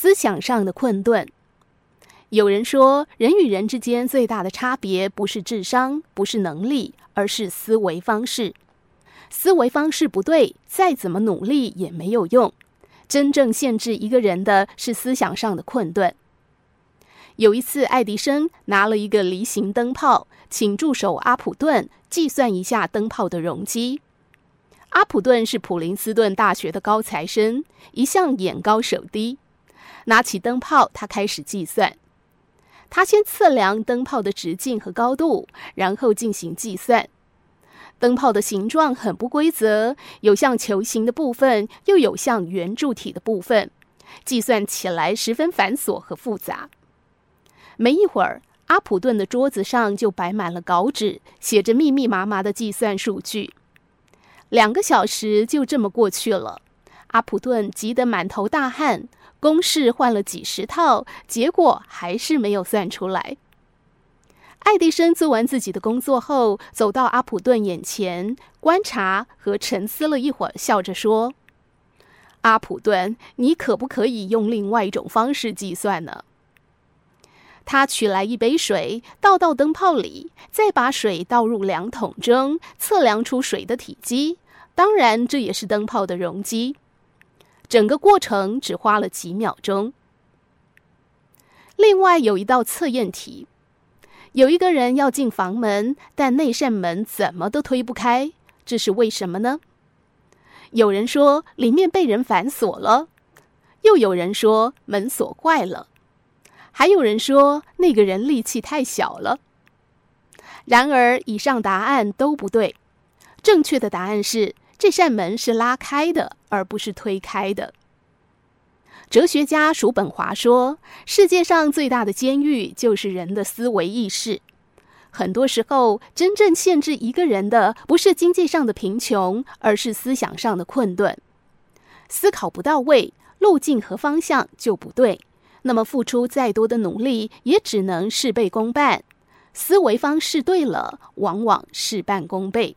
思想上的困顿。有人说，人与人之间最大的差别不是智商，不是能力，而是思维方式。思维方式不对，再怎么努力也没有用。真正限制一个人的是思想上的困顿。有一次，爱迪生拿了一个梨形灯泡，请助手阿普顿计算一下灯泡的容积。阿普顿是普林斯顿大学的高材生，一向眼高手低。拿起灯泡，他开始计算。他先测量灯泡的直径和高度，然后进行计算。灯泡的形状很不规则，有像球形的部分，又有像圆柱体的部分，计算起来十分繁琐和复杂。没一会儿，阿普顿的桌子上就摆满了稿纸，写着密密麻麻的计算数据。两个小时就这么过去了，阿普顿急得满头大汗，公式换了几十套，结果还是没有算出来。爱迪生做完自己的工作后，走到阿普顿眼前，观察和沉思了一会儿，笑着说：“阿普顿，你可不可以用另外一种方式计算呢？”他取来一杯水，倒到灯泡里，再把水倒入量筒中，测量出水的体积。当然，这也是灯泡的容积。整个过程只花了几秒钟。另外有一道测验题。有一个人要进房门，但那扇门怎么都推不开，这是为什么呢？有人说里面被人反锁了，又有人说门锁坏了，还有人说那个人力气太小了。然而，以上答案都不对。正确的答案是，这扇门是拉开的，而不是推开的。哲学家叔本华说：“世界上最大的监狱就是人的思维意识。很多时候，真正限制一个人的不是经济上的贫穷，而是思想上的困顿。思考不到位，路径和方向就不对，那么付出再多的努力，也只能事倍功半。思维方式对了，往往事半功倍。”